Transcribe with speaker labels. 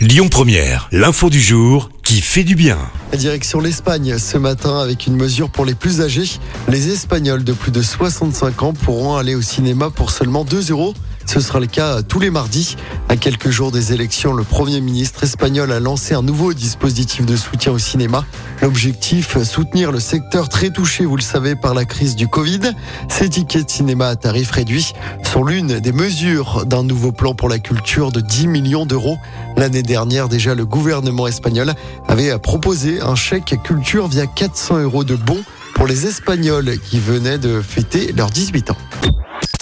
Speaker 1: Lyon Première, l'info du jour qui fait du bien.
Speaker 2: Direction l'Espagne ce matin avec une mesure pour les plus âgés. Les Espagnols de plus de 65 ans pourront aller au cinéma pour seulement 2 euros. Ce sera le cas tous les mardis. À quelques jours des élections, le Premier ministre espagnol a lancé un nouveau dispositif de soutien au cinéma. L'objectif, soutenir le secteur très touché, vous le savez, par la crise du Covid. Ces tickets de cinéma à tarif réduit sont l'une des mesures d'un nouveau plan pour la culture de 10 millions d'euros. L'année dernière, déjà, le gouvernement espagnol avait proposé un chèque culture via 400 euros de bons pour les Espagnols qui venaient de fêter leurs 18 ans.